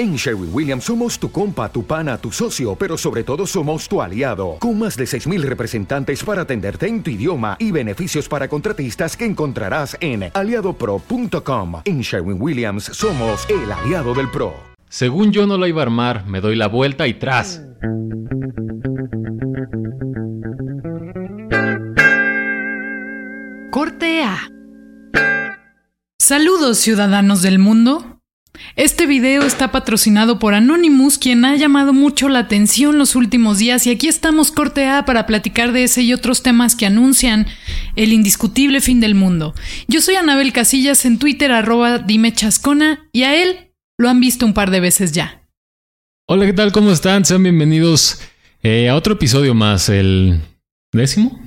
En Sherwin Williams somos tu compa, tu pana, tu socio, pero sobre todo somos tu aliado, con más de 6.000 representantes para atenderte en tu idioma y beneficios para contratistas que encontrarás en aliadopro.com. En Sherwin Williams somos el aliado del PRO. Según yo no lo iba a armar, me doy la vuelta y tras. Corte A. Saludos ciudadanos del mundo. Este video está patrocinado por Anonymous, quien ha llamado mucho la atención los últimos días y aquí estamos corte A para platicar de ese y otros temas que anuncian el indiscutible fin del mundo. Yo soy Anabel Casillas en Twitter arroba dime chascona y a él lo han visto un par de veces ya. Hola, ¿qué tal? ¿Cómo están? Sean bienvenidos eh, a otro episodio más, el décimo.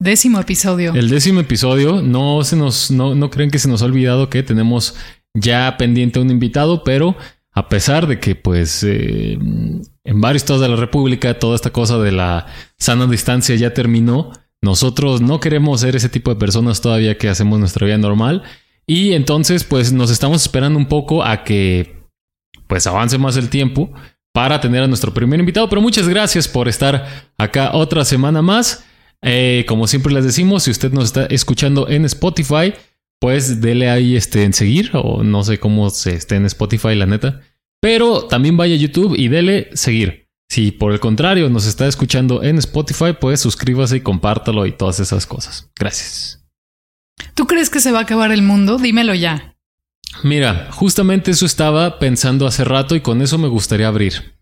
Décimo episodio. El décimo episodio. No se nos, no, no creen que se nos ha olvidado que tenemos ya pendiente un invitado, pero a pesar de que pues eh, en varios estados de la República toda esta cosa de la sana distancia ya terminó, nosotros no queremos ser ese tipo de personas todavía que hacemos nuestra vida normal y entonces pues nos estamos esperando un poco a que pues avance más el tiempo para tener a nuestro primer invitado, pero muchas gracias por estar acá otra semana más. Eh, como siempre les decimos, si usted nos está escuchando en Spotify, pues dele ahí este, en seguir o no sé cómo se esté en Spotify, la neta. Pero también vaya a YouTube y dele seguir. Si por el contrario nos está escuchando en Spotify, pues suscríbase y compártalo y todas esas cosas. Gracias. ¿Tú crees que se va a acabar el mundo? Dímelo ya. Mira, justamente eso estaba pensando hace rato y con eso me gustaría abrir.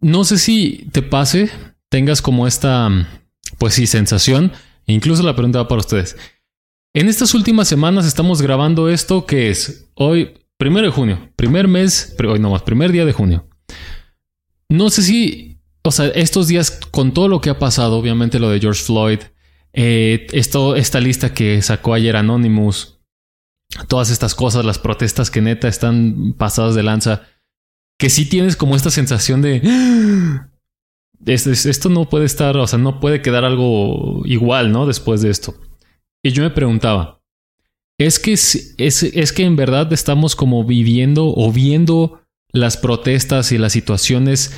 No sé si te pase, tengas como esta, pues sí, sensación. Incluso la pregunta va para ustedes. En estas últimas semanas estamos grabando esto que es hoy, primero de junio, primer mes, hoy no más, primer día de junio. No sé si, o sea, estos días con todo lo que ha pasado, obviamente lo de George Floyd, eh, esto, esta lista que sacó ayer Anonymous, todas estas cosas, las protestas que neta están pasadas de lanza, que sí tienes como esta sensación de... Esto no puede estar, o sea, no puede quedar algo igual, ¿no? Después de esto. Y yo me preguntaba, ¿es que, es, es que en verdad estamos como viviendo o viendo las protestas y las situaciones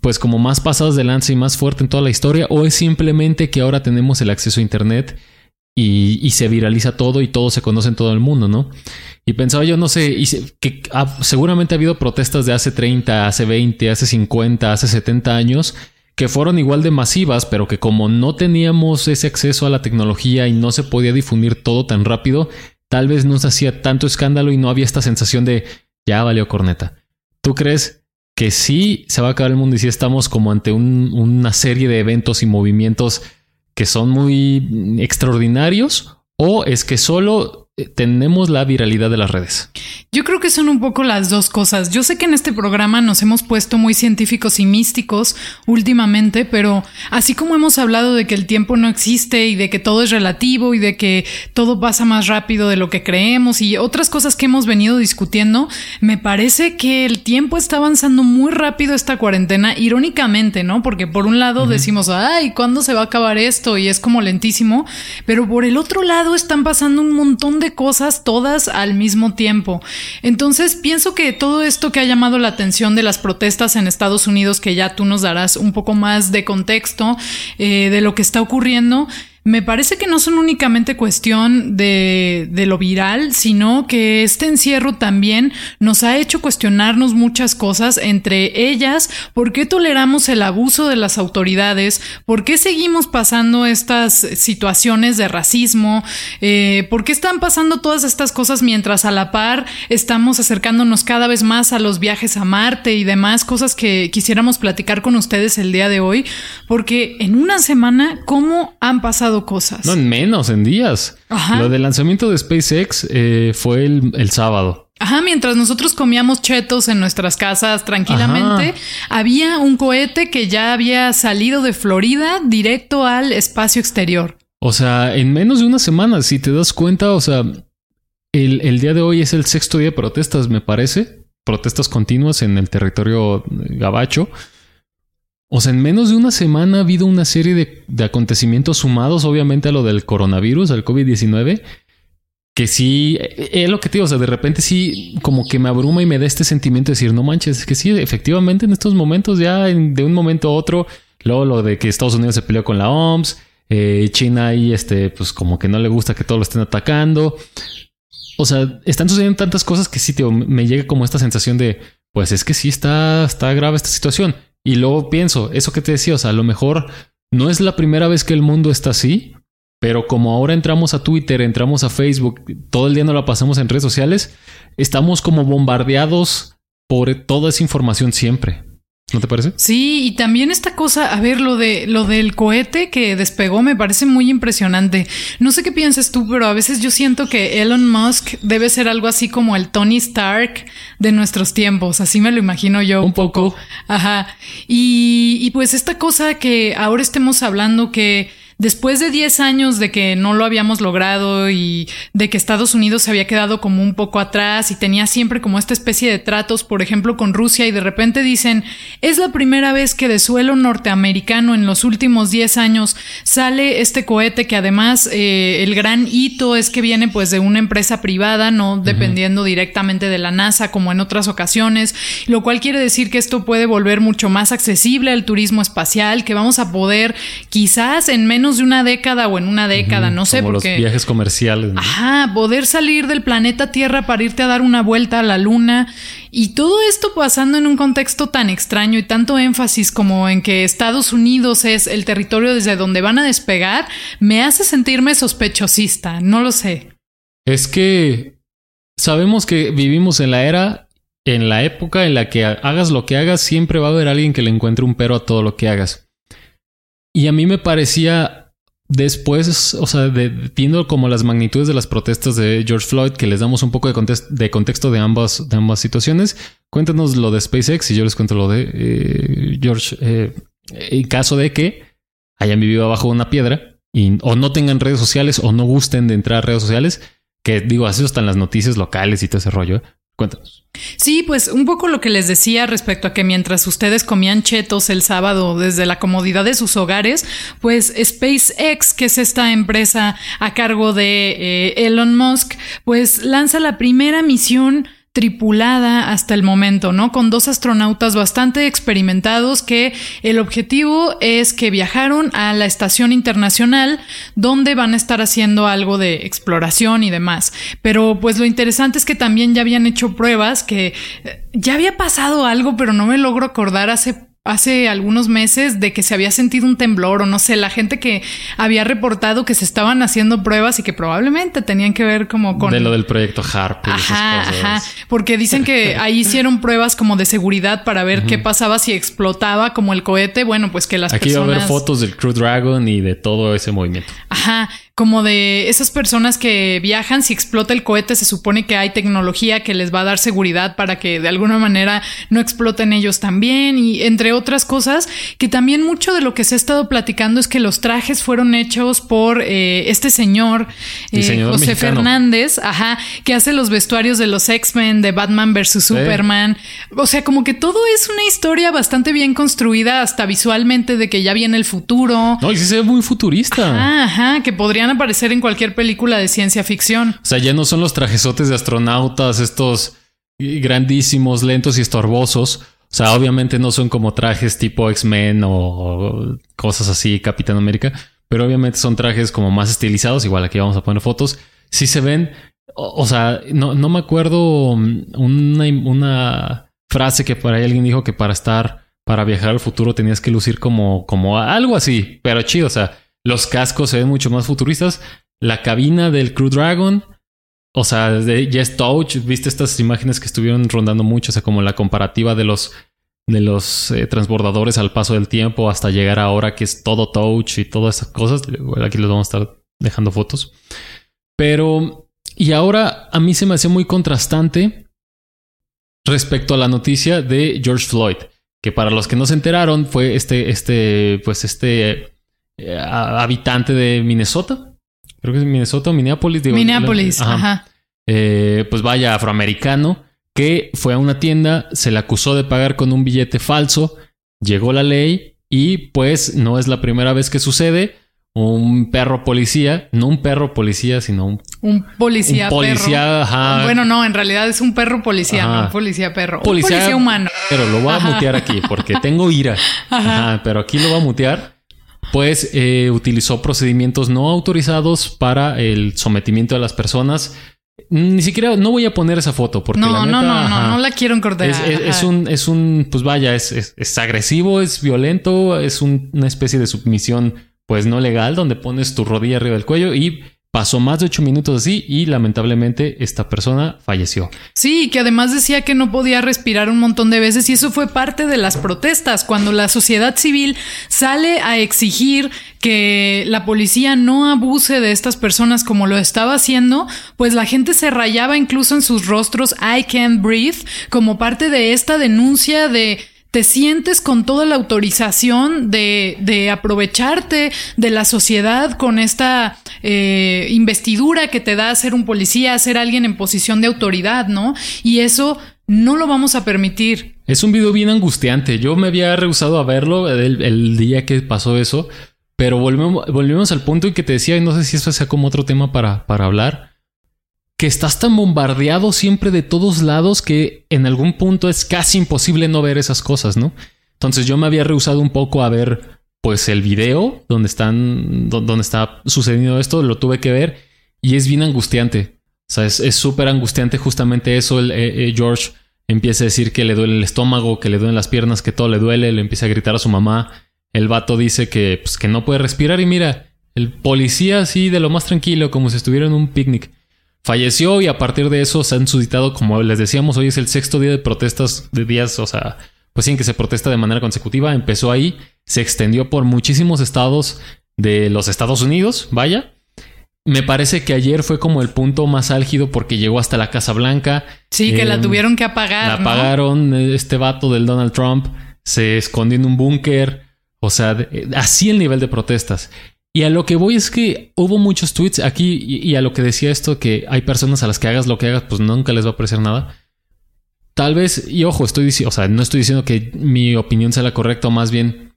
pues como más pasadas de lanza y más fuerte en toda la historia o es simplemente que ahora tenemos el acceso a internet y, se viraliza todo y todo se conoce en todo el mundo, ¿no? Y pensaba yo, no sé, y que seguramente ha habido protestas de hace 30, hace 20, hace 50, hace 70 años que fueron igual de masivas, pero que como no teníamos ese acceso a la tecnología y no se podía difundir todo tan rápido, tal vez no hacía tanto escándalo y no había esta sensación de ya valió corneta. ¿Tú crees que sí se va a acabar el mundo y si estamos como ante una serie de eventos y movimientos que son muy extraordinarios? ¿O es que solo tenemos la viralidad de las redes. Yo creo que son un poco las dos cosas. Yo sé que en este programa nos hemos puesto muy científicos y místicos últimamente, pero así como hemos hablado de que el tiempo no existe y de que todo es relativo y de que todo pasa más rápido de lo que creemos y otras cosas que hemos venido discutiendo, me parece que el tiempo está avanzando muy rápido esta cuarentena, irónicamente, ¿no? Porque por un lado decimos, ay, ¿cuándo se va a acabar esto? Y es como lentísimo, pero por el otro lado están pasando un montón de cosas todas al mismo tiempo. Entonces pienso que todo esto que ha llamado la atención de las protestas en Estados Unidos, que ya tú nos darás un poco más de contexto eh, de lo que está ocurriendo, me parece que no son únicamente cuestión de, de, lo viral, sino que este encierro también nos ha hecho cuestionarnos muchas cosas, entre ellas, ¿por qué toleramos el abuso de las autoridades? ¿Por qué seguimos pasando estas situaciones de racismo? Eh, ¿Por qué están pasando todas estas cosas mientras a la par estamos acercándonos cada vez más a los viajes a Marte y demás cosas que quisiéramos platicar con ustedes el día de hoy? Porque en una semana, ¿cómo han pasado cosas. No, en menos, en días. Lo del lanzamiento de SpaceX eh, fue el, sábado. Ajá, mientras nosotros comíamos chetos en nuestras casas tranquilamente, había un cohete que ya había salido de Florida directo al espacio exterior. O sea, en menos de una semana, si te das cuenta, o sea, el, el día de hoy es el sexto día de protestas, me parece. Protestas continuas en el territorio gabacho. O sea, en menos de una semana ha habido una serie de, acontecimientos sumados, obviamente, a lo del coronavirus, al COVID-19, que sí, es lo que te digo, o sea, de repente sí como que me abruma y me da este sentimiento de decir, no manches, es que sí, efectivamente en estos momentos ya de un momento a otro, luego lo de que Estados Unidos se peleó con la OMS, eh, China ahí, este, pues como que no le gusta que todos lo estén atacando. O sea, están sucediendo tantas cosas que sí, tío, me llega como esta sensación de, pues es que sí está, está grave esta situación. Y luego pienso, eso que te decía, o sea, a lo mejor no es la primera vez que el mundo está así, pero como ahora entramos a Twitter, entramos a Facebook, todo el día no la pasamos en redes sociales, estamos como bombardeados por toda esa información siempre. ¿No te parece? Sí, y también esta cosa, a ver, lo de lo del cohete que despegó me parece muy impresionante. No sé qué piensas tú, pero a veces yo siento que Elon Musk debe ser algo así como el Tony Stark de nuestros tiempos. Así me lo imagino yo. Un poco. Ajá. Y, y pues esta cosa que ahora estemos hablando que después de 10 años de que no lo habíamos logrado y de que Estados Unidos se había quedado como un poco atrás y tenía siempre como esta especie de tratos, por ejemplo, con Rusia y de repente dicen, es la primera vez que de suelo norteamericano en los últimos 10 años sale este cohete que además eh, el gran hito es que viene pues de una empresa privada, no dependiendo directamente de la NASA como en otras ocasiones, lo cual quiere decir que esto puede volver mucho más accesible al turismo espacial, que vamos a poder quizás en menos de una década o en una década, no sé, Como porque... los viajes comerciales. ¿no? Ajá, poder salir del planeta Tierra para irte a dar una vuelta a la Luna y todo esto pasando en un contexto tan extraño y tanto énfasis como en que Estados Unidos es el territorio desde donde van a despegar, me hace sentirme sospechosista, no lo sé. Es que sabemos que vivimos en la era, en la época en la que hagas lo que hagas, siempre va a haber alguien que le encuentre un pero a todo lo que hagas. Y a mí me parecía después, o sea, de, viendo como las magnitudes de las protestas de George Floyd, que les damos un poco de, context, de contexto de ambas, de ambas situaciones, cuéntanos lo de SpaceX y yo les cuento lo de eh, George. Eh, en caso de que hayan vivido abajo de una piedra y o no tengan redes sociales o no gusten de entrar a redes sociales, que digo, así están las noticias locales y todo ese rollo. Cuéntanos. Sí, pues un poco lo que les decía respecto a que mientras ustedes comían chetos el sábado desde la comodidad de sus hogares, pues SpaceX, que es esta empresa a cargo de eh, Elon Musk, pues lanza la primera misión tripulada hasta el momento, ¿no? Con dos astronautas bastante experimentados que el objetivo es que viajaron a la estación internacional donde van a estar haciendo algo de exploración y demás. Pero pues lo interesante es que también ya habían hecho pruebas que eh, ya había pasado algo, pero no me logro acordar hace hace algunos meses de que se había sentido un temblor o no sé, la gente que había reportado que se estaban haciendo pruebas y que probablemente tenían que ver como con... De lo del proyecto HARP. Y Ajá, esas cosas. ajá, porque dicen que ahí hicieron pruebas como de seguridad para ver qué pasaba si explotaba como el cohete, bueno, pues que las Aquí personas... va a haber fotos del Crew Dragon y de todo ese movimiento. Ajá, como de esas personas que viajan, si explota el cohete, se supone que hay tecnología que les va a dar seguridad para que de alguna manera no exploten ellos también y entre otras cosas, que también mucho de lo que se ha estado platicando es que los trajes fueron hechos por eh, este señor, eh, José mexicano. Fernández, ajá, que hace los vestuarios de los X-Men, de Batman versus Superman. O sea, como que todo es una historia bastante bien construida, hasta visualmente de que ya viene el futuro. No, y sí se ve muy futurista. Ajá, que podrían aparecer en cualquier película de ciencia ficción. O sea, ya no son los trajesotes de astronautas, estos grandísimos, lentos y estorbosos. O sea, obviamente no son como trajes tipo X-Men o cosas así, Capitán América, pero obviamente son trajes como más estilizados. Igual aquí vamos a poner fotos. Sí se ven, o, sea, no, me acuerdo una, una frase que por ahí alguien dijo que para estar, para viajar al futuro tenías que lucir como, como algo así, pero chido. O sea, los cascos se ven mucho más futuristas. La cabina del Crew Dragon, o sea, de Yes Touch, viste estas imágenes que estuvieron rondando mucho, o sea, como la comparativa de los de los eh, transbordadores al paso del tiempo hasta llegar ahora que es todo touch y todas esas cosas. Aquí les vamos a estar dejando fotos. Pero, y ahora a mí se me hace muy contrastante respecto a la noticia de George Floyd, que para los que no se enteraron fue este, este, pues este eh, habitante de Minnesota. Creo que es Minnesota o Minneapolis. Digo, Minneapolis, ajá. ajá. Eh, pues vaya, afroamericano, que fue a una tienda, se le acusó de pagar con un billete falso, llegó la ley y pues no es la primera vez que sucede. un perro policía, no un perro policía, sino un, un policía, un policía perro. Bueno, no, en realidad es un perro policía, no un policía perro. Policía, un policía humano. Pero lo voy a mutear aquí porque tengo ira. Ajá. Pero aquí lo voy a mutear. Pues eh, utilizó procedimientos no autorizados para el sometimiento de las personas. Ni siquiera, no voy a poner esa foto porque no, la neta, no, no, no, no la quiero encortar. Es, es, un, es un, pues vaya, es, es, agresivo, es violento, es una especie de submisión pues no legal, donde pones tu rodilla arriba del cuello y Pasó más de ocho minutos así y lamentablemente esta persona falleció. Sí, que además decía que no podía respirar un montón de veces y eso fue parte de las protestas, cuando la sociedad civil sale a exigir que la policía no abuse de estas personas como lo estaba haciendo, pues la gente se rayaba incluso en sus rostros I can't breathe como parte de esta denuncia de te sientes con toda la autorización de, de aprovecharte de la sociedad con esta eh, investidura que te da ser un policía, ser alguien en posición de autoridad, ¿no? Y eso no lo vamos a permitir. Es un video bien angustiante. Yo me había rehusado a verlo el, día que pasó eso, pero volvemos, volvemos al punto en que te decía, y no sé si eso sea como otro tema para, para hablar que estás tan bombardeado siempre de todos lados que en algún punto es casi imposible no ver esas cosas, ¿no? Entonces yo me había rehusado un poco a ver pues el video donde están donde está sucediendo esto, lo tuve que ver y es bien angustiante. O sea, es súper angustiante justamente eso. El, eh, eh, George empieza a decir que le duele el estómago, que le duelen las piernas, que todo le duele, le empieza a gritar a su mamá. El vato dice que, pues, que no puede respirar y mira, el policía así de lo más tranquilo, como si estuviera en un picnic falleció y a partir de eso se han suscitado, como les decíamos, hoy es el sexto día de protestas de días, o sea, pues sí, en que se protesta de manera consecutiva. Empezó ahí, se extendió por muchísimos estados de los Estados Unidos, vaya. Me parece que ayer fue como el punto más álgido porque llegó hasta la Casa Blanca. Sí, que la em, tuvieron que apagar. La apagaron, este vato del Donald Trump se escondió en un búnker. O sea, así el nivel de protestas. Y a lo que voy es que hubo muchos tweets aquí y, a lo que decía esto que hay personas a las que hagas lo que hagas, pues nunca les va a parecer nada. Tal vez, y ojo, estoy diciendo, o sea, no estoy diciendo que mi opinión sea la correcta, o más bien,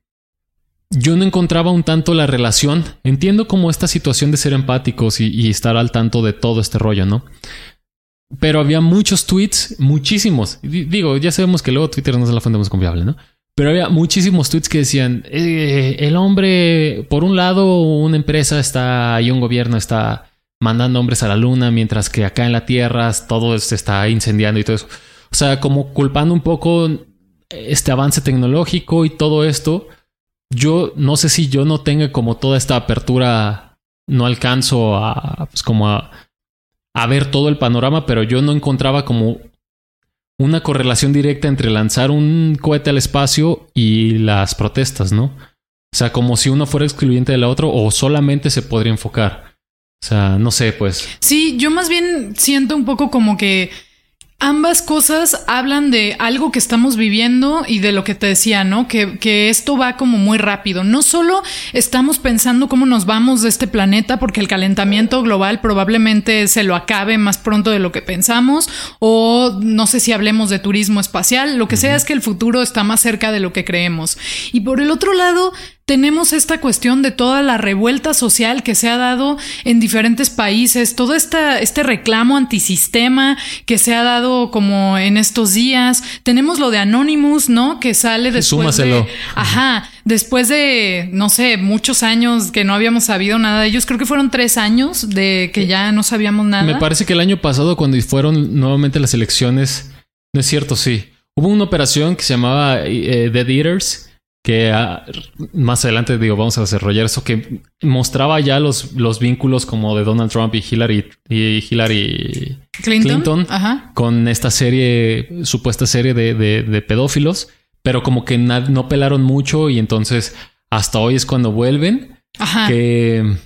yo no encontraba un tanto la relación. Entiendo como esta situación de ser empáticos y, y estar al tanto de todo este rollo, ¿no? Pero había muchos tweets, muchísimos. Digo, ya sabemos que luego Twitter no es la fuente más confiable, ¿no? Pero había muchísimos tweets que decían, eh, el hombre, por un lado, una empresa está y un gobierno está mandando hombres a la luna, mientras que acá en la Tierra todo se está incendiando y todo eso. O sea, como culpando un poco este avance tecnológico y todo esto. Yo no sé si yo no tenga como toda esta apertura, no alcanzo a, pues como a, a ver todo el panorama, pero yo no encontraba como una correlación directa entre lanzar un cohete al espacio y las protestas, ¿no? O sea, como si uno fuera excluyente de la otra o solamente se podría enfocar. O sea, no sé, pues. Sí, yo más bien siento un poco como que ambas cosas hablan de algo que estamos viviendo y de lo que te decía, ¿no? Que, que, esto va como muy rápido. No solo estamos pensando cómo nos vamos de este planeta porque el calentamiento global probablemente se lo acabe más pronto de lo que pensamos o no sé si hablemos de turismo espacial, lo que sea es que el futuro está más cerca de lo que creemos. Y por el otro lado, tenemos esta cuestión de toda la revuelta social que se ha dado en diferentes países, todo esta, este reclamo antisistema que se ha dado como en estos días. Tenemos lo de Anonymous, ¿no? Que sale después de... Ajá, después de, no sé, muchos años que no habíamos sabido nada de ellos. Creo que fueron tres años de que ya no sabíamos nada. Me parece que el año pasado cuando fueron nuevamente las elecciones, no es cierto, sí. Hubo una operación que se llamaba eh, Dead Eaters que ah, más adelante digo vamos a desarrollar eso que mostraba ya los, los vínculos como de Donald Trump y Hillary y Hillary Clinton, con esta serie supuesta serie de, de, pedófilos pero como que no pelaron mucho y entonces hasta hoy es cuando vuelven. Ajá. que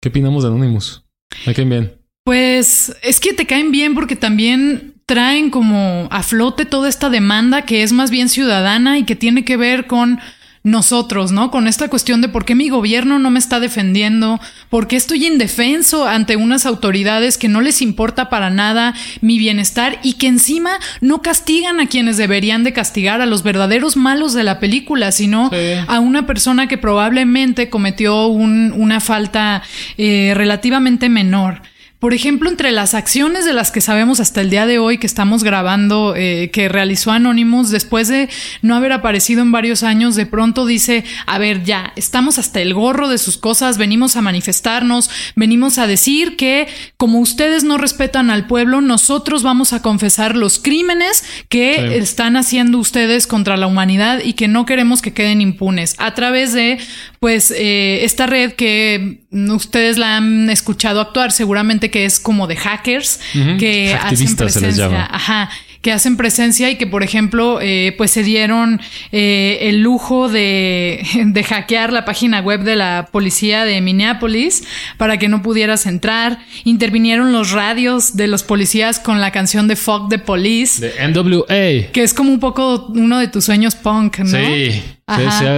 qué opinamos de Anonymous me caen bien pues es que te caen bien porque también traen como a flote toda esta demanda que es más bien ciudadana y que tiene que ver con nosotros, ¿no? Con esta cuestión de por qué mi gobierno no me está defendiendo, por qué estoy indefenso ante unas autoridades que no les importa para nada mi bienestar y que encima no castigan a quienes deberían de castigar, a los verdaderos malos de la película, sino a una persona que probablemente cometió una falta eh, relativamente menor. Por ejemplo, entre las acciones de las que sabemos hasta el día de hoy que estamos grabando, eh, que realizó Anonymous, después de no haber aparecido en varios años, de pronto dice, a ver, ya, estamos hasta el gorro de sus cosas, venimos a manifestarnos, venimos a decir que como ustedes no respetan al pueblo, nosotros vamos a confesar los crímenes que están haciendo ustedes contra la humanidad y que no queremos que queden impunes a través de, pues, eh, esta red que ustedes la han escuchado actuar seguramente que es como de hackers que hacen presencia, ajá, que hacen presencia y que por ejemplo eh, pues se dieron eh, el lujo de, de, hackear la página web de la policía de Minneapolis para que no pudieras entrar. Intervinieron los radios de los policías con la canción de Fuck the Police. De NWA. Que es como un poco uno de tus sueños punk, ¿no? Sí.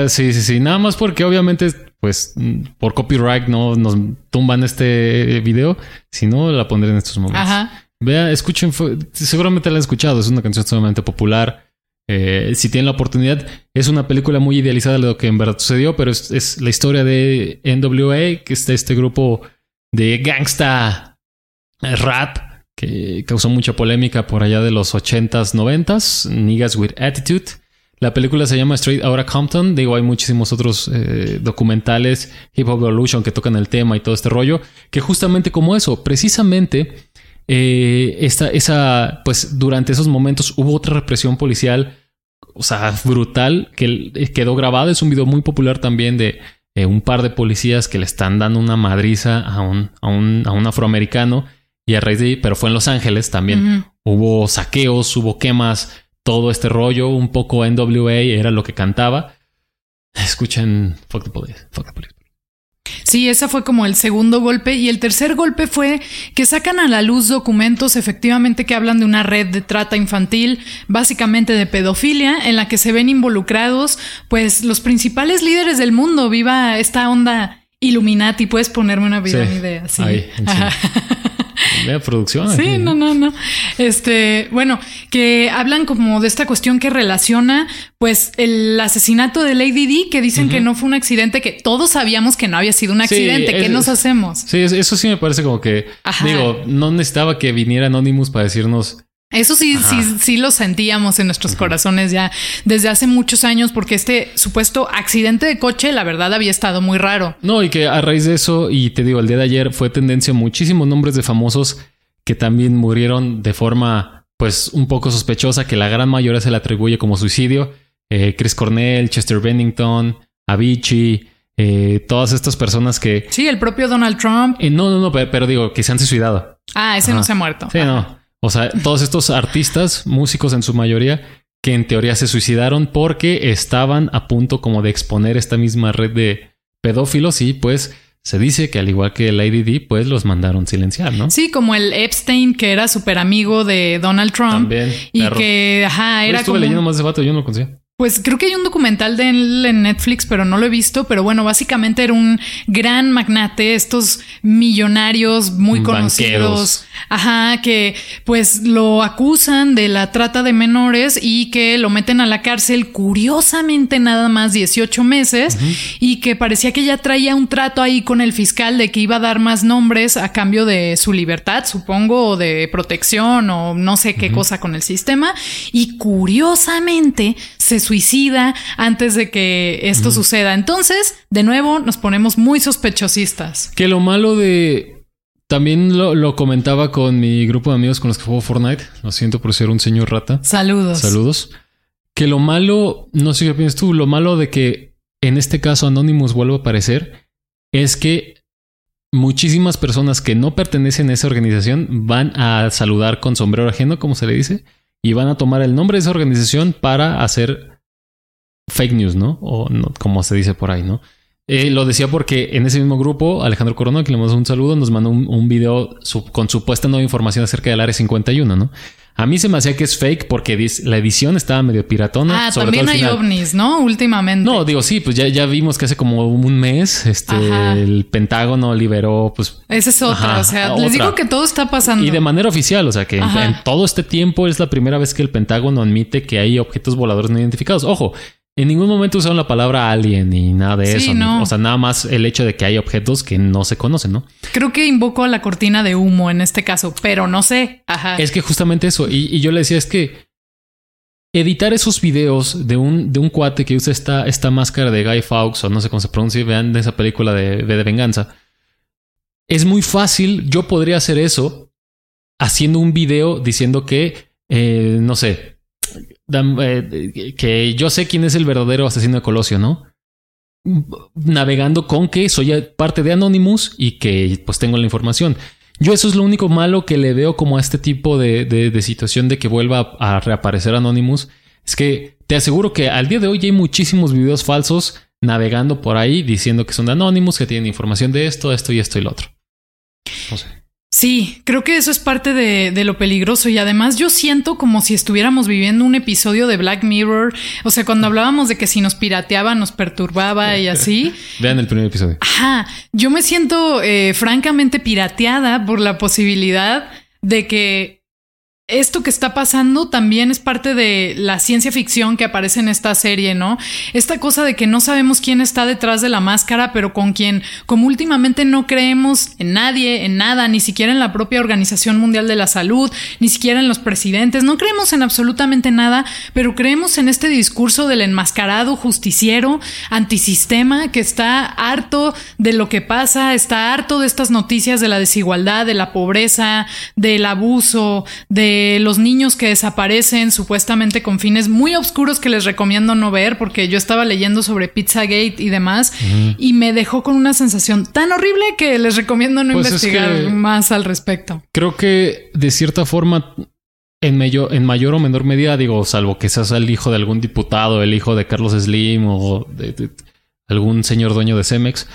Sí, sí, sí, Nada más porque obviamente pues por copyright no nos tumban este video, si no la pondré en estos momentos. Ajá. Vea, escuchen, seguramente la han escuchado, es una canción sumamente popular. Eh, si tienen la oportunidad, es una película muy idealizada de lo que en verdad sucedió, pero es, la historia de NWA, que está este grupo de gangsta rap que causó mucha polémica por allá de los 80s, 90s, Niggas with Attitude. La película se llama Straight Outta Compton. Digo, hay muchísimos otros eh, documentales, Hip Hop Evolution, que tocan el tema y todo este rollo, que justamente como eso, precisamente, eh, esta, esa, pues durante esos momentos hubo otra represión policial, o sea, brutal, que quedó grabada. Es un video muy popular también de eh, un par de policías que le están dando una madriza a un, a un, a un afroamericano. Y a raíz de ahí, pero fue en Los Ángeles también. Hubo saqueos, hubo quemas todo este rollo, un poco NWA era lo que cantaba. Escuchen Fuck the Police, Fuck the Police. Sí, ese fue como el segundo golpe y el tercer golpe fue que sacan a la luz documentos efectivamente que hablan de una red de trata infantil, básicamente de pedofilia, en la que se ven involucrados pues los principales líderes del mundo. Viva esta onda Illuminati, puedes ponerme una vida idea. Sí. Ahí, Vea producción. Sí, no, no, no. Este, bueno, que hablan como de esta cuestión que relaciona, pues, el asesinato de Lady D, que dicen que no fue un accidente, que todos sabíamos que no había sido un accidente. ¿Qué nos hacemos? Sí, eso sí me parece como que, digo, no necesitaba que viniera Anonymous para decirnos eso sí, sí, sí lo sentíamos en nuestros corazones ya desde hace muchos años, porque este supuesto accidente de coche, la verdad, había estado muy raro. No, y que a raíz de eso, y te digo, el día de ayer fue tendencia muchísimos nombres de famosos que también murieron de forma, pues, un poco sospechosa, que la gran mayoría se le atribuye como suicidio. Eh, Chris Cornell, Chester Bennington, Avicii, eh, todas estas personas que. Sí, el propio Donald Trump. Eh, no, no, no, pero, digo que se han suicidado. Ah, ese no se ha muerto. Sí, no. O sea, todos estos artistas, músicos en su mayoría, que en teoría se suicidaron porque estaban a punto como de exponer esta misma red de pedófilos y pues se dice que al igual que el ADD, pues los mandaron silenciar, ¿no? Sí, como el Epstein, que era súper amigo de Donald Trump. También. Y que, ajá, era estuve leyendo más de vato, yo no lo conocía. Pues creo que hay un documental de él en Netflix, pero no lo he visto. Pero bueno, básicamente era un gran magnate, estos millonarios muy conocidos. Ajá, que pues lo acusan de la trata de menores y que lo meten a la cárcel curiosamente nada más 18 meses y que parecía que ya traía un trato ahí con el fiscal de que iba a dar más nombres a cambio de su libertad, supongo, o de protección o no sé qué cosa con el sistema. Y curiosamente se suicida antes de que esto suceda. Entonces, de nuevo, nos ponemos muy sospechosistas. Que lo malo de... También lo, comentaba con mi grupo de amigos con los que juego Fortnite. Lo siento por ser un señor rata. Saludos. Saludos. Que lo malo, no sé qué piensas tú, lo malo de que en este caso Anonymous vuelva a aparecer es que muchísimas personas que no pertenecen a esa organización van a saludar con sombrero ajeno, como se le dice, y van a tomar el nombre de esa organización para hacer fake news, ¿no? O no, como se dice por ahí, ¿no? Eh, lo decía porque en ese mismo grupo, Alejandro Corona, que le mandó un saludo, nos mandó un, video con supuesta nueva información acerca del Área 51, ¿no? A mí se me hacía que es fake porque la edición estaba medio piratona. Ah, también hay ovnis, ¿no? Últimamente. No, digo, sí, pues ya, ya vimos que hace como un mes este, el Pentágono liberó, pues... Esa es otra, o sea, les digo que todo está pasando. Y de manera oficial, o sea, que en, en todo este tiempo es la primera vez que el Pentágono admite que hay objetos voladores no identificados. Ojo, en ningún momento usaron la palabra alien ni nada de eso. O sea, nada más el hecho de que hay objetos que no se conocen, ¿no? Creo que invoco a la cortina de humo en este caso, pero no sé. Ajá. Es que justamente eso. Y, yo le decía, es que editar esos videos de un, de un cuate que usa esta, esta máscara de Guy Fawkes, o no sé cómo se pronuncia, vean de esa película de, de venganza. Es muy fácil. Yo podría hacer eso haciendo un video diciendo que, eh, no sé, que yo sé quién es el verdadero asesino de Colosio, ¿no? Navegando con que soy parte de Anonymous y que pues tengo la información. Yo eso es lo único malo que le veo como a este tipo de, de, situación de que vuelva a, reaparecer Anonymous. Es que te aseguro que al día de hoy hay muchísimos videos falsos navegando por ahí diciendo que son de Anonymous, que tienen información de esto, esto y esto y lo otro. No sé. Sí, creo que eso es parte de, lo peligroso y además yo siento como si estuviéramos viviendo un episodio de Black Mirror, o sea, cuando hablábamos de que si nos pirateaba nos perturbaba y así. Vean el primer episodio. Ajá, yo me siento eh, francamente pirateada por la posibilidad de que esto que está pasando también es parte de la ciencia ficción que aparece en esta serie, ¿no? Esta cosa de que no sabemos quién está detrás de la máscara, pero con quien, como últimamente no creemos en nadie, en nada, ni siquiera en la propia Organización Mundial de la Salud, ni siquiera en los presidentes, no creemos en absolutamente nada, pero creemos en este discurso del enmascarado justiciero, antisistema, que está harto de lo que pasa, está harto de estas noticias de la desigualdad, de la pobreza, del abuso, de los niños que desaparecen supuestamente con fines muy oscuros que les recomiendo no ver porque yo estaba leyendo sobre Pizzagate y demás y me dejó con una sensación tan horrible que les recomiendo no pues investigar más al respecto. Creo que de cierta forma en, mayor, en mayor o menor medida, digo, salvo que seas el hijo de algún diputado, el hijo de Carlos Slim o de, algún señor dueño de Cemex,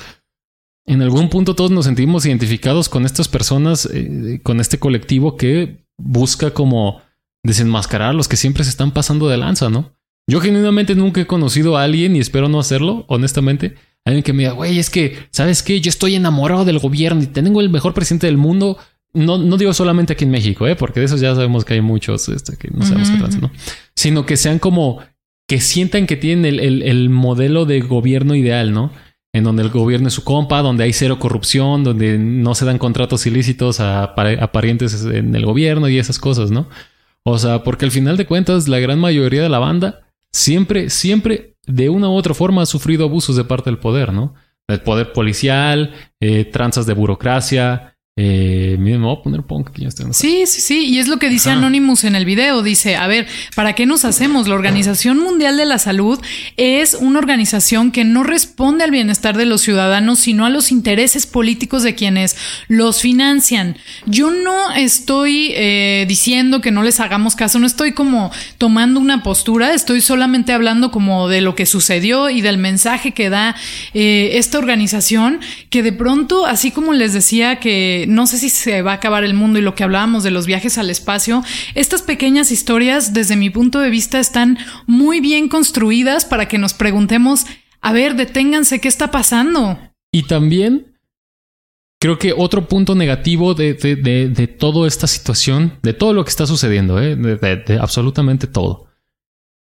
en algún punto todos nos sentimos identificados con estas personas, eh, con este colectivo que busca como desenmascarar a los que siempre se están pasando de lanza, ¿no? Yo genuinamente nunca he conocido a alguien y espero no hacerlo, honestamente. Alguien que me diga, güey, es que, ¿sabes qué? Yo estoy enamorado del gobierno y tengo el mejor presidente del mundo. No, no digo solamente aquí en México, ¿eh? porque de esos ya sabemos que hay muchos este, que no sabemos qué trans, ¿no? Sino que sean como que sientan que tienen el, el modelo de gobierno ideal, ¿no? En donde el gobierno es su compa, donde hay cero corrupción, donde no se dan contratos ilícitos a, parientes en el gobierno y esas cosas, ¿no? O sea, porque al final de cuentas, la gran mayoría de la banda siempre, siempre, de una u otra forma, ha sufrido abusos de parte del poder, ¿no? El poder policial, eh, tranzas de burocracia, eh, me voy a poner punk ya Sí, sí, sí. Y es lo que dice Anonymous en el video. Dice, a ver, ¿para qué nos hacemos? La Organización Mundial de la Salud es una organización que no responde al bienestar de los ciudadanos, sino a los intereses políticos de quienes los financian. Yo no estoy eh, diciendo que no les hagamos caso, no estoy como tomando una postura, estoy solamente hablando como de lo que sucedió y del mensaje que da eh, esta organización, que de pronto, así como les decía que no sé si se va a acabar el mundo y lo que hablábamos de los viajes al espacio, estas pequeñas historias, desde mi punto de vista, están muy bien construidas para que nos preguntemos, a ver, deténganse, ¿qué está pasando? Y también creo que otro punto negativo de, de, toda esta situación, de todo lo que está sucediendo, ¿eh? de, absolutamente todo,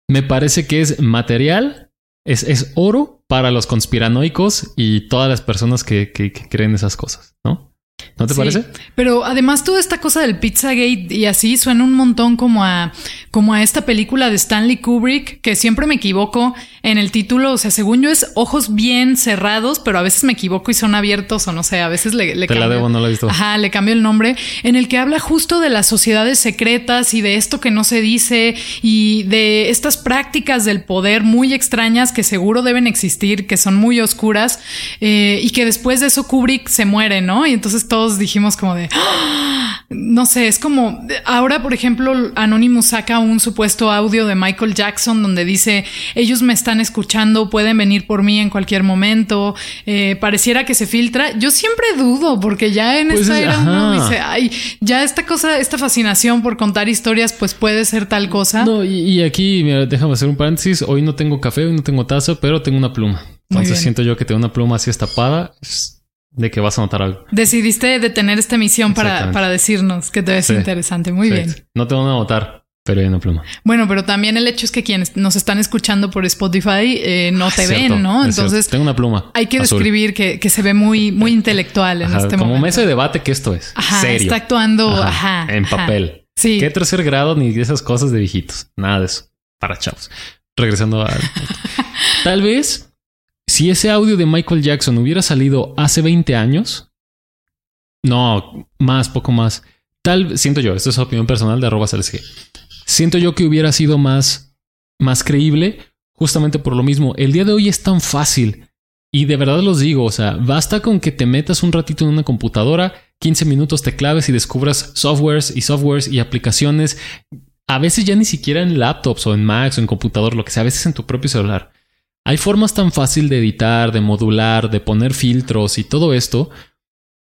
me parece que es material, es, es oro para los conspiranoicos y todas las personas que creen esas cosas, ¿no? ¿No te parece? Pero además toda esta cosa del Pizzagate y así suena un montón como a como a esta película de Stanley Kubrick, que siempre me equivoco en el título, o sea, según yo es ojos bien cerrados, pero a veces me equivoco y son abiertos o no sé, a veces le, le Te la debo, no la he visto. Ajá, le cambio el nombre, en el que habla justo de las sociedades secretas y de esto que no se dice y de estas prácticas del poder muy extrañas que seguro deben existir, que son muy oscuras eh, y que después de eso Kubrick se muere, ¿no? Y entonces todos dijimos como de, ¡Ah! no sé, es como, ahora por ejemplo, Anonymous saca un supuesto audio de Michael Jackson donde dice, ellos me están escuchando, pueden venir por mí en cualquier momento, eh, pareciera que se filtra. Yo siempre dudo porque ya en Pues esta es- era ajá. uno dice, ay, ya esta cosa, esta fascinación por contar historias, pues puede ser tal cosa. No, y, y aquí, mira, déjame hacer un paréntesis. Hoy no tengo café, hoy no tengo taza, pero tengo una pluma. Entonces siento yo que tengo una pluma así estapada es de que vas a notar algo. Decidiste detener esta emisión para, para decirnos que te ves Sí. interesante. Muy Sí, bien. No te van a notar, pero hay una pluma. Bueno, pero también el hecho es que quienes nos están escuchando por Spotify eh, no te Es cierto, ven, ¿no? cierto. Entonces tengo una pluma. hay que azul. describir que, que se ve muy, muy intelectual en Ajá, este como momento. mesa de debate que esto es. Ajá, serio. está actuando Ajá, ajá, en papel. Sí. ¿Qué tercer grado ni esas cosas de viejitos? Nada de eso. Para chavos. Regresando a... Tal vez, si ese audio de Michael Jackson hubiera salido hace 20 años... No, más, poco más. Tal, siento yo, esto es opinión personal de arroba. Siento yo que hubiera sido más, más creíble justamente por lo mismo. El día de hoy es tan fácil. Y de verdad los digo, o sea, basta con que te metas un ratito en una computadora, 15 minutos te claves y descubras softwares y softwares y aplicaciones. A veces ya ni siquiera en laptops o en Macs o en computador, lo que sea, a veces en tu propio celular. Hay formas tan fácil de editar, de modular, de poner filtros y todo esto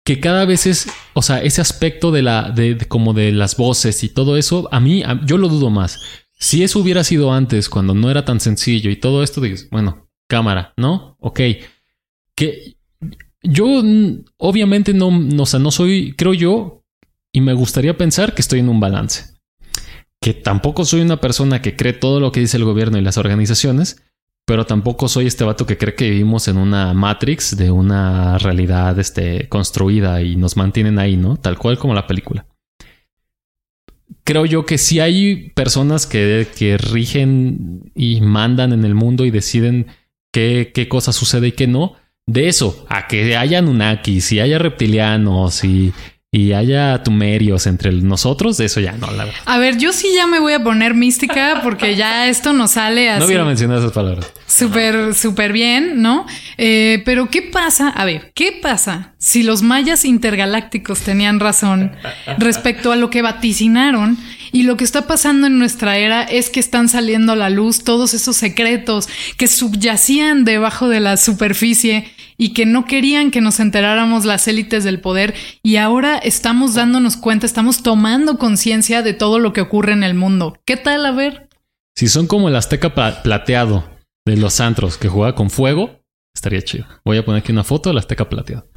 que cada vez es, o sea, ese aspecto de la, de, como de las voces y todo eso, a mí, yo lo dudo más. Si eso hubiera sido antes, cuando no era tan sencillo y todo esto, dices, bueno, cámara, ¿no? Ok. Que yo, mm, obviamente, no, no, o sea, no soy, creo yo, y me gustaría pensar que estoy en un balance. Que tampoco soy una persona que cree todo lo que dice el gobierno y las organizaciones, pero tampoco soy este vato que cree que vivimos en una matrix de una realidad este, construida y nos mantienen ahí, ¿no? Tal cual como la película. Creo yo que sí hay personas que, que rigen y mandan en el mundo y deciden qué, qué cosa sucede y qué no. De eso, a que haya Anunnakis y haya reptilianos y, y haya tumerios entre nosotros, de eso ya no, la verdad. A ver, yo sí ya me voy a poner mística porque ya esto nos sale así. No hubiera mencionado esas palabras. Súper, súper bien, ¿no? Eh, pero ¿qué pasa? A ver, ¿qué pasa si los mayas intergalácticos tenían razón respecto a lo que vaticinaron? Y lo que está pasando en nuestra era es que están saliendo a la luz todos esos secretos que subyacían debajo de la superficie y que no querían que nos enteráramos las élites del poder y ahora estamos dándonos cuenta, estamos tomando conciencia de todo lo que ocurre en el mundo. ¿Qué tal? A ver. Si son como el azteca pla- plateado de los antros que juega con fuego, estaría chido. Voy a poner aquí una foto del azteca plateado.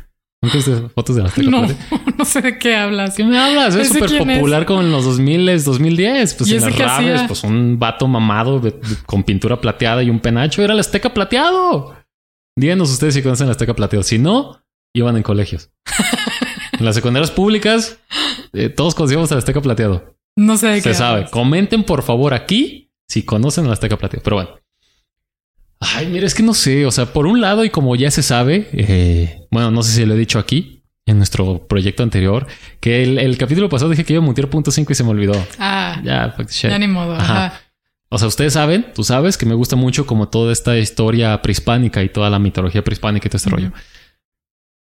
¿Nunca viste fotos del azteca No, plateado? no sé de qué hablas. ¿Qué me hablas? Es ¿Ese súper es? popular como en los 2000, 2010. Pues ¿Y en las raves, hacía? pues un vato mamado de- de- con pintura plateada y un penacho era el azteca plateado. Díganos ustedes si conocen el azteca plateado. Si no, iban en colegios. en las secundarias públicas, eh, todos conocíamos al azteca plateado. No sé de qué Se sabe. hablas. Comenten por favor aquí si conocen el Azteca Plateado. Pero bueno. Ay, mira, es que no sé. O sea, por un lado, y como ya se sabe, eh, bueno, no sé si lo he dicho aquí en nuestro proyecto anterior, que el, el capítulo pasado dije que iba a mutear punto 5 y se me olvidó. Ah, ya, Ya, fuck shit. ni modo. Ajá. Ajá. O sea, ustedes saben, tú sabes que me gusta mucho como toda esta historia prehispánica y toda la mitología prehispánica y todo este rollo.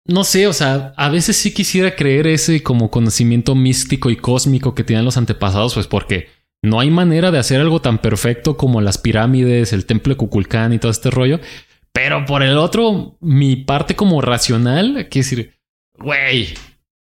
No sé, o sea, a veces sí quisiera creer ese como conocimiento místico y cósmico que tenían los antepasados, pues porque no hay manera de hacer algo tan perfecto como las pirámides, el templo de Kukulcán y todo este rollo. Pero por el otro, mi parte como racional, quiere decir, güey,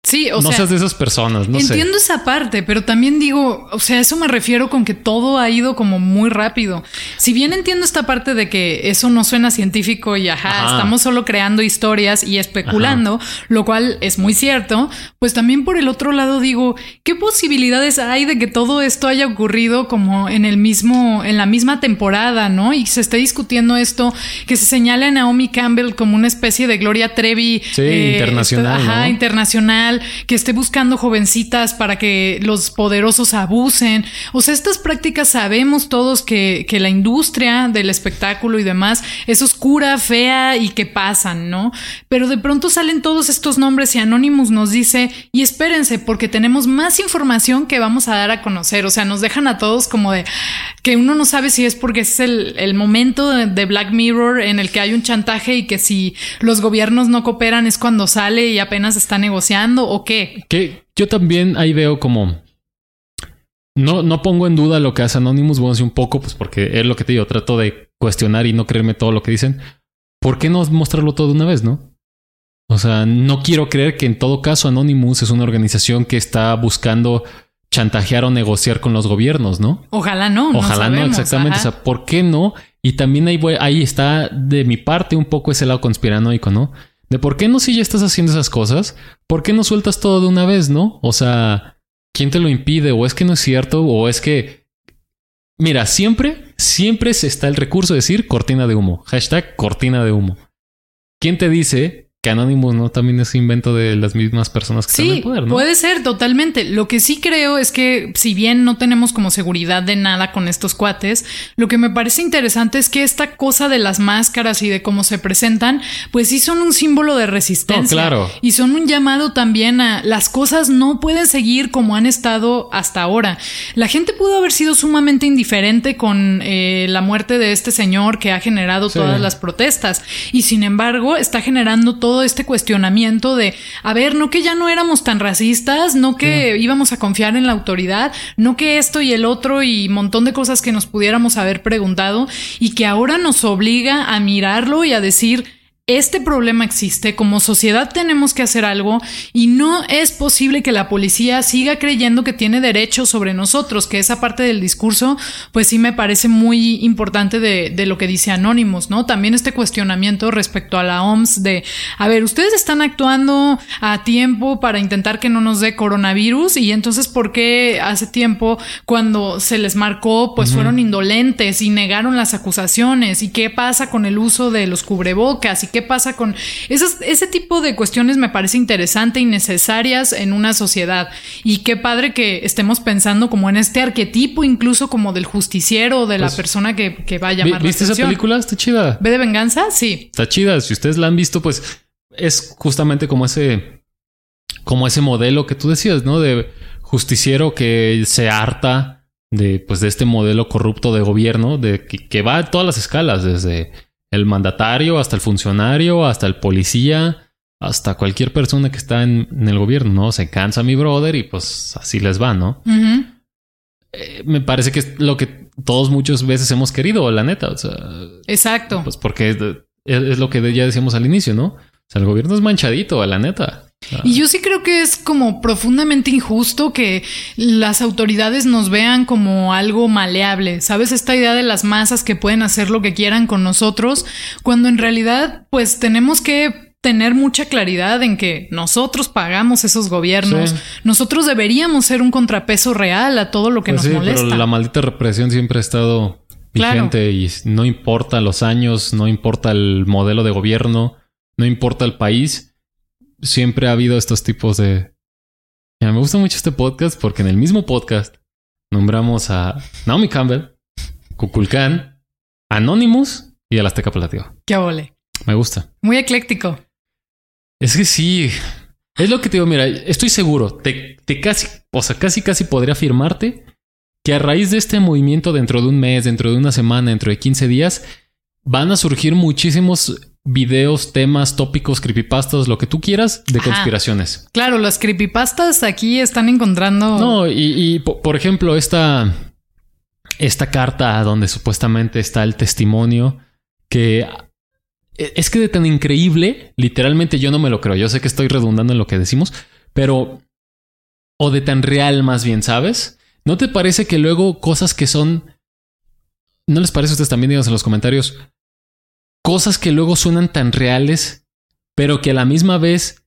Sí, o no sea, seas de esas personas, no sé. entiendo esa parte, pero también digo, o sea, eso me refiero con que todo ha ido como muy rápido. Si bien entiendo esta parte de que eso no suena científico y ajá, Ajá. estamos solo creando historias y especulando, lo cual es muy cierto, pues también por el otro lado digo, ¿qué posibilidades hay de que todo esto haya ocurrido como en el mismo, en la misma temporada, ¿no? Y se esté discutiendo esto, que se señale a Naomi Campbell como una especie de Gloria Trevi. Sí, internacional, esta- ajá, ¿no? internacional, que esté buscando jovencitas para que los poderosos abusen. O sea, estas prácticas sabemos todos que, que la industria del espectáculo y demás es oscura, fea y que pasan, ¿no? Pero de pronto salen todos estos nombres y Anonymous nos dice, y espérense, porque tenemos más información que vamos a dar a conocer. O sea, nos dejan a todos como de que uno no sabe si es porque es el momento de Black Mirror en el que hay un chantaje y que si los gobiernos no cooperan es cuando sale y apenas está negociando o qué. Que yo también ahí veo como no, no pongo en duda lo que hace Anonymous, bueno, sí un poco, pues porque es lo que te digo, trato de cuestionar y no creerme todo lo que dicen. ¿Por qué no mostrarlo todo de una vez, no? O sea, no quiero creer que en todo caso Anonymous es una organización que está buscando chantajear o negociar con los gobiernos, ¿no? Ojalá no. Ojalá no, exactamente. O sea, ¿por qué no? Y también ahí, ahí está de mi parte un poco ese lado conspiranoico, ¿no? De por qué no si ya estás haciendo esas cosas, ¿por qué no sueltas todo de una vez, no? O sea, ¿quién te lo impide? ¿O es que no es cierto? ¿O es que... Mira, siempre, siempre está el recurso de decir cortina de humo. Hashtag cortina de humo. ¿Quién te dice que Anonymous no también es invento de las mismas personas que sí, están en poder, ¿no? Puede ser, totalmente. Lo que sí creo es que, si bien no tenemos como seguridad de nada con estos cuates, lo que me parece interesante es que esta cosa de las máscaras y de cómo se presentan, pues sí son un símbolo de resistencia. claro. Y son un llamado también a las cosas no pueden seguir como han estado hasta ahora. La gente pudo haber sido sumamente indiferente con eh, la muerte de este señor que ha generado todas las protestas. Y sin embargo, está generando todo todo este cuestionamiento de, a ver, no que ya no éramos tan racistas, no que íbamos a confiar en la autoridad, no que esto y el otro y montón de cosas que nos pudiéramos haber preguntado y que ahora nos obliga a mirarlo y a decir, este problema existe, como sociedad tenemos que hacer algo y no es posible que la policía siga creyendo que tiene derecho sobre nosotros, que esa parte del discurso, pues sí me parece muy importante de, de, lo que dice Anónimos, ¿no? También este cuestionamiento respecto a la OMS de, a ver, ustedes están actuando a tiempo para intentar que no nos dé coronavirus y entonces, ¿por qué hace tiempo cuando se les marcó, pues fueron indolentes y negaron las acusaciones? ¿Y qué pasa con el uso de los cubrebocas? ¿Y qué ¿Qué pasa con ese tipo de cuestiones? Me parece interesante y necesarias en una sociedad. Y qué padre que estemos pensando como en este arquetipo, incluso como del justiciero o de la pues, persona que, que va a llamar. ¿Viste esa película? Está chida. ¿Ve de venganza? Sí. Está chida. Si ustedes la han visto, pues es justamente como ese, como ese modelo que tú decías, ¿no? De justiciero que se harta de, pues, de este modelo corrupto de gobierno, de que, que va a todas las escalas, desde el mandatario, hasta el funcionario, hasta el policía, hasta cualquier persona que está en, el gobierno, ¿no? Se cansa mi brother y pues así les va, ¿no? Eh, me parece que es lo que todos muchas veces hemos querido, la neta. O sea, Exacto. Pues porque es, es, lo que ya decíamos al inicio, ¿no? O sea, el gobierno es manchadito, la neta. Y yo sí creo que es como profundamente injusto que las autoridades nos vean como algo maleable. ¿Sabes? Esta idea de las masas que pueden hacer lo que quieran con nosotros, cuando en realidad pues tenemos que tener mucha claridad en que nosotros pagamos esos gobiernos, nosotros deberíamos ser un contrapeso real a todo lo que pues nos molesta. Pero la maldita represión siempre ha estado vigente y no importa los años, no importa el modelo de gobierno, no importa el país siempre ha habido estos tipos de... me gusta mucho este podcast porque en el mismo podcast nombramos a Naomi Campbell, Kukulkan, Anonymous y el Azteca Plateo. Qué ole. Me gusta. Muy ecléctico. Es que sí. Es lo que te digo, mira, estoy seguro, te, te casi, o sea, casi casi podría afirmarte que a raíz de este movimiento dentro de un mes, dentro de una semana, dentro de 15 días, van a surgir muchísimos videos, temas, tópicos, creepypastas, lo que tú quieras de conspiraciones. Claro, las creepypastas aquí están encontrando. No, y, por ejemplo, esta, esta carta donde supuestamente está el testimonio que e, es que de tan increíble, literalmente yo no me lo creo. Yo sé que estoy redundando en lo que decimos, pero o de tan real más bien, ¿sabes? ¿No te parece que luego cosas que son ¿No les parece a ustedes también, díganos en los comentarios, cosas que luego suenan tan reales, pero que a la misma vez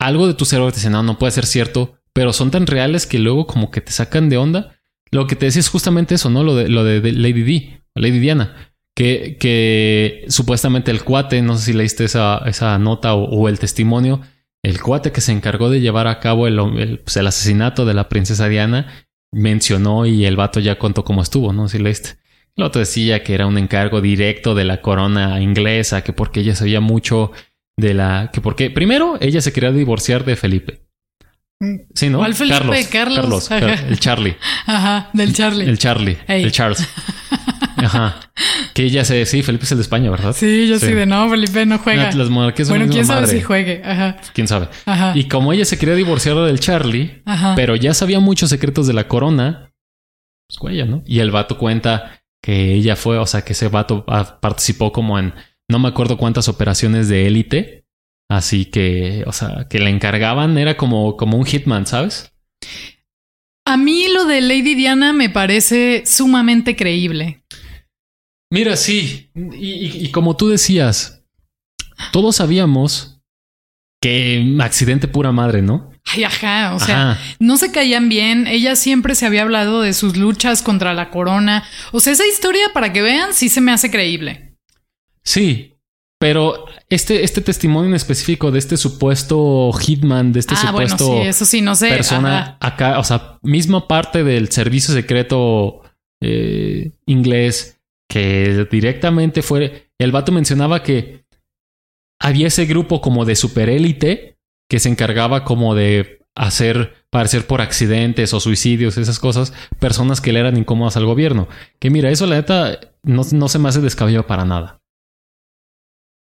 algo de tu cerebro te dice, no, no puede ser cierto, pero son tan reales que luego como que te sacan de onda. Lo que te decía es justamente eso, ¿no? Lo de, lo de, Lady D, Lady Diana, que, que supuestamente el cuate, no sé si leíste esa, esa nota o, el testimonio, el cuate que se encargó de llevar a cabo el, el, pues, el asesinato de la princesa Diana mencionó y el vato ya contó cómo estuvo, ¿no? Si leíste. El otro decía que era un encargo directo de la corona inglesa, que porque ella sabía mucho de la... que porque primero ella se quería divorciar de Felipe. Sí, ¿no? ¿Cuál Felipe? Carlos. Carlos. Carlos, el Charlie. Ajá, del Charlie. El Charlie. Ey. El Charles. Ajá. Que ella se... Sí, Felipe es el de España, ¿verdad? Sí, yo sí, de no, Felipe no juega. Las monarquías son bueno, quién sabe madre. si juegue. Ajá. quién sabe. Ajá. Y como ella se quería divorciar del Charlie, Ajá. pero ya sabía muchos secretos de la corona, pues cuella, ¿no? Y el vato cuenta que ella fue, o sea, que ese vato ah, participó como en no me acuerdo cuántas operaciones de élite. Así que, o sea, que le encargaban, era como, como un hitman, ¿sabes? A mí lo de Lady Diana me parece sumamente creíble. Mira, sí. Y, y- y como tú decías, todos sabíamos que accidente pura madre, ¿no? Ay, ajá, o sea, Ajá. no se caían bien. Ella siempre se había hablado de sus luchas contra la corona. O sea, esa historia, para que vean, sí se me hace creíble. Sí, pero este, este testimonio en específico de este supuesto hitman, de este ah, bueno, supuesto sí, eso sí, no sé. persona Ajá. acá, o sea, misma parte del servicio secreto eh, inglés que directamente fue. El vato mencionaba que había ese grupo como de superélite que se encargaba como de hacer parecer por accidentes o suicidios, esas cosas, personas que le eran incómodas al gobierno. Que mira, eso la neta no, no se me hace descabellado para nada.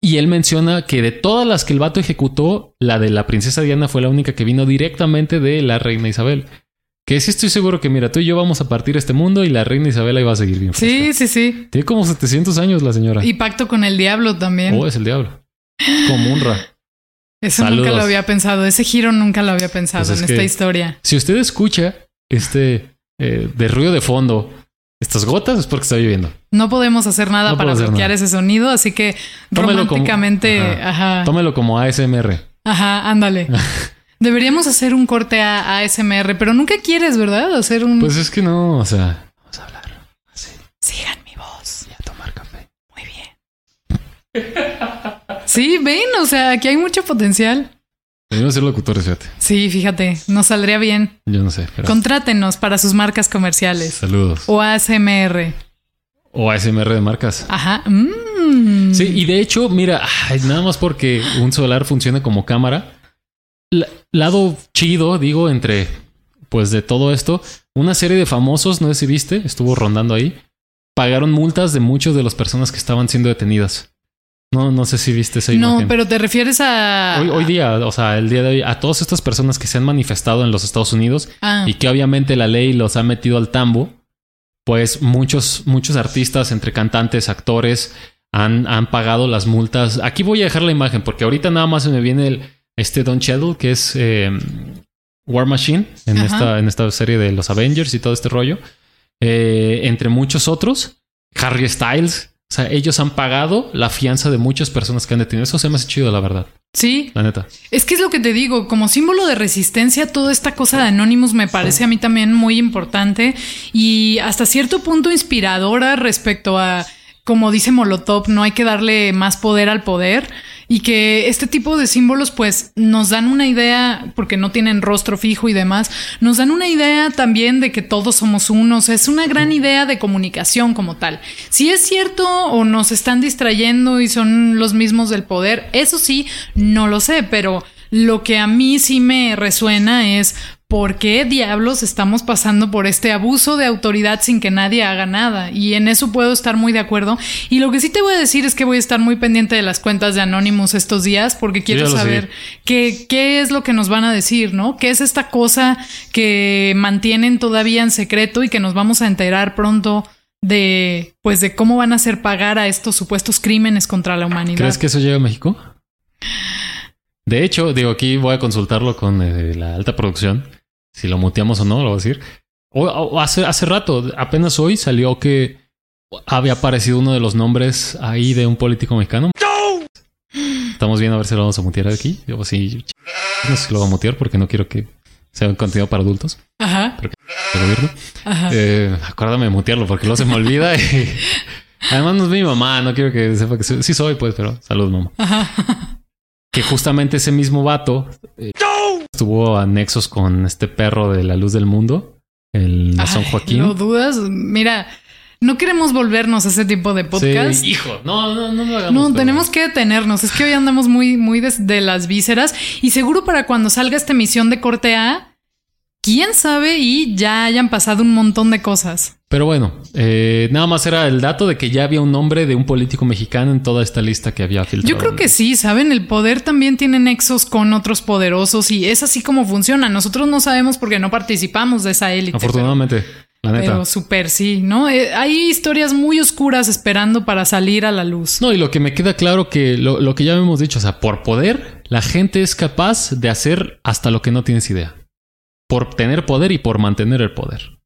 Y él menciona que de todas las que el vato ejecutó, la de la princesa Diana fue la única que vino directamente de la reina Isabel. Que sí estoy seguro que, mira, tú y yo vamos a partir este mundo y la reina Isabel ahí va a seguir bien. Sí, fresca. sí, sí. Tiene como 700 años la señora. Y pacto con el diablo también. Oh, es el diablo. Como Unra. Eso nunca lo había pensado. Ese giro nunca lo había pensado Pues es en esta historia. Si usted escucha este eh, de ruido de fondo, estas gotas es porque está lloviendo. No podemos hacer nada No para hacer bloquear nada. ese sonido, así que Tómelo como- románticamente, Ajá. ajá, Tómelo como ASMR. ajá, ándale. Deberíamos hacer un corte a, a ASMR, pero nunca quieres, ¿verdad? Hacer un... Pues es que no, o sea, vamos a hablar así Sigan mi voz. y a tomar café. Muy bien. Sí, ven, o sea, aquí hay mucho potencial. Debemos ser locutores, fíjate. Sí, fíjate, nos saldría bien. Yo no sé, pero Contrátenos para sus marcas comerciales. saludos. O ASMR. O ASMR de marcas. Ajá. Mm. Sí, y de hecho, mira, ay, nada más porque un solar funciona como cámara. la- lado chido, digo, entre pues de todo esto, una serie de famosos, no sé si viste, estuvo rondando ahí, pagaron multas de muchas de las personas que estaban siendo detenidas. No, no sé si viste esa No, imagen. pero te refieres a... Hoy, hoy día, o sea, el día de hoy, a todas estas personas que se han manifestado en los Estados Unidos Ah, y que obviamente la ley los ha metido al tambo, pues muchos, muchos artistas, entre cantantes, actores, han, han pagado las multas. Aquí voy a dejar la imagen porque ahorita nada más se me viene el, este Don Cheadle, que es eh, War Machine en Ajá. esta, en esta serie de los Avengers y todo este rollo. Eh, entre muchos otros, Harry Styles. O sea, ellos han pagado la fianza de muchas personas que han detenido. Eso se me hace chido, la verdad. sí, La neta. Es que es lo que te digo, como símbolo de resistencia, toda esta cosa de Anonymous me parece a mí también muy importante y hasta cierto punto inspiradora respecto a, como dice Molotov, no hay que darle más poder al poder y que este tipo de símbolos pues nos dan una idea, porque no tienen rostro fijo y demás, nos dan una idea también de que todos somos unos, es una gran idea de comunicación como tal. Si es cierto o nos están distrayendo y son los mismos del poder, eso sí, no lo sé, pero lo que a mí sí me resuena es por qué diablos estamos pasando por este abuso de autoridad sin que nadie haga nada. Y en eso puedo estar muy de acuerdo. Y lo que sí te voy a decir es que voy a estar muy pendiente de las cuentas de Anonymous estos días porque quiero saber qué, qué es lo que nos van a decir, ¿no? ¿Qué es esta cosa que mantienen todavía en secreto y que nos vamos a enterar pronto de, pues, de cómo van a hacer pagar a estos supuestos crímenes contra la humanidad? ¿Crees que eso llega a México? De hecho, digo, aquí voy a consultarlo con eh, la alta producción. Si lo muteamos o no, lo voy a decir. O, o hace, hace rato, apenas hoy salió que había aparecido uno de los nombres ahí de un político mexicano. Estamos viendo a ver si lo vamos a mutear aquí. Yo, sí, no sé si lo voy a mutear porque no quiero que sea un contenido para adultos Ajá, del gobierno. ajá. Eh, acuérdame de mutearlo porque luego se me olvida. y- Además, no es mi mamá, no quiero que sepa que soy- sí soy, pues, pero salud, mamá. Ajá. Que justamente ese mismo vato eh, tuvo anexos con este perro de la luz del mundo, el San Joaquín. No dudas. Mira, no queremos volvernos a ese tipo de podcast. hijo, no, no, no lo hagamos. No, tenemos que detenernos. Es que hoy andamos muy, muy de, de las vísceras y seguro para cuando salga esta emisión de corte A, quién sabe y ya hayan pasado un montón de cosas. Pero bueno, eh, nada más era el dato de que ya había un nombre de un político mexicano en toda esta lista que había filtrado. Yo creo que sí, saben, el poder también tiene nexos con otros poderosos y es así como funciona. Nosotros no sabemos porque no participamos de esa élite. Afortunadamente. la neta. Pero súper sí, ¿no? Eh, hay historias muy oscuras esperando para salir a la luz. No, y lo que me queda claro que lo, lo que ya hemos dicho, o sea, por poder, la gente es capaz de hacer hasta lo que no tienes idea. Por tener poder y por mantener el poder.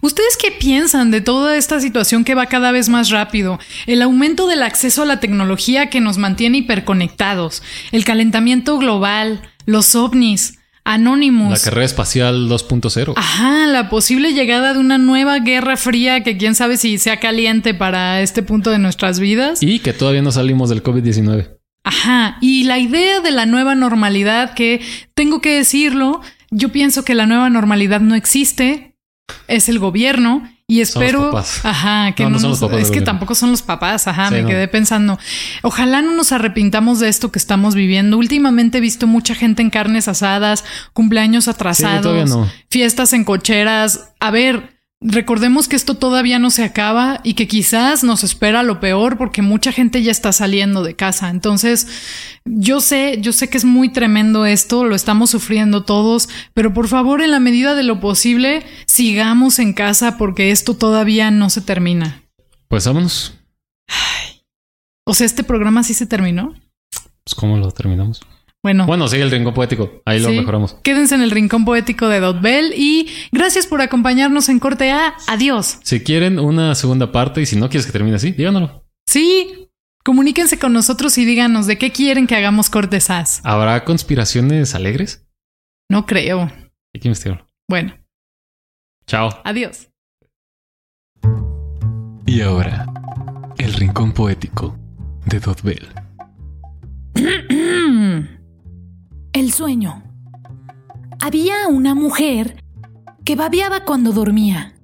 ¿Ustedes qué piensan de toda esta situación que va cada vez más rápido? El aumento del acceso a la tecnología que nos mantiene hiperconectados, el calentamiento global, los ovnis, Anonymous. La carrera espacial 2.0. Ajá, la posible llegada de una nueva guerra fría que quién sabe si sea caliente para este punto de nuestras vidas. Y que todavía no salimos del COVID-19. Ajá, y la idea de la nueva normalidad que, tengo que decirlo, yo pienso que la nueva normalidad no existe, es el gobierno y espero, ajá, que no, nos, es que tampoco son los papás, ajá, me quedé pensando, ojalá no nos arrepintamos de esto que estamos viviendo. Últimamente he visto mucha gente en carnes asadas, cumpleaños atrasados, fiestas en cocheras. A ver, Recordemos que esto todavía no se acaba y que quizás nos espera lo peor porque mucha gente ya está saliendo de casa. Entonces, yo sé, yo sé que es muy tremendo esto, lo estamos sufriendo todos, pero por favor, en la medida de lo posible, sigamos en casa porque esto todavía no se termina. Pues vámonos. O sea, este programa sí se terminó. Pues, ¿cómo lo terminamos? Bueno. Bueno, sigue el rincón poético. Ahí lo mejoramos. Quédense en el rincón poético de Dot Bell y gracias por acompañarnos en Corte A. Adiós. Si quieren una segunda parte y si no quieres que termine así, díganoslo. Sí. Comuníquense con nosotros y díganos de qué quieren que hagamos cortes A. ¿Habrá conspiraciones alegres? No creo. Hay que investigarlo. Bueno. Chao. Adiós. Y ahora, el rincón poético de Dot Bell. El sueño. Había una mujer que babeaba cuando dormía.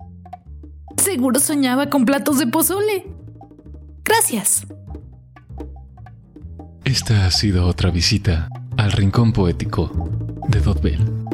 Seguro soñaba con platos de pozole. Gracias. Esta ha sido otra visita al Rincón Poético de Dot Bell.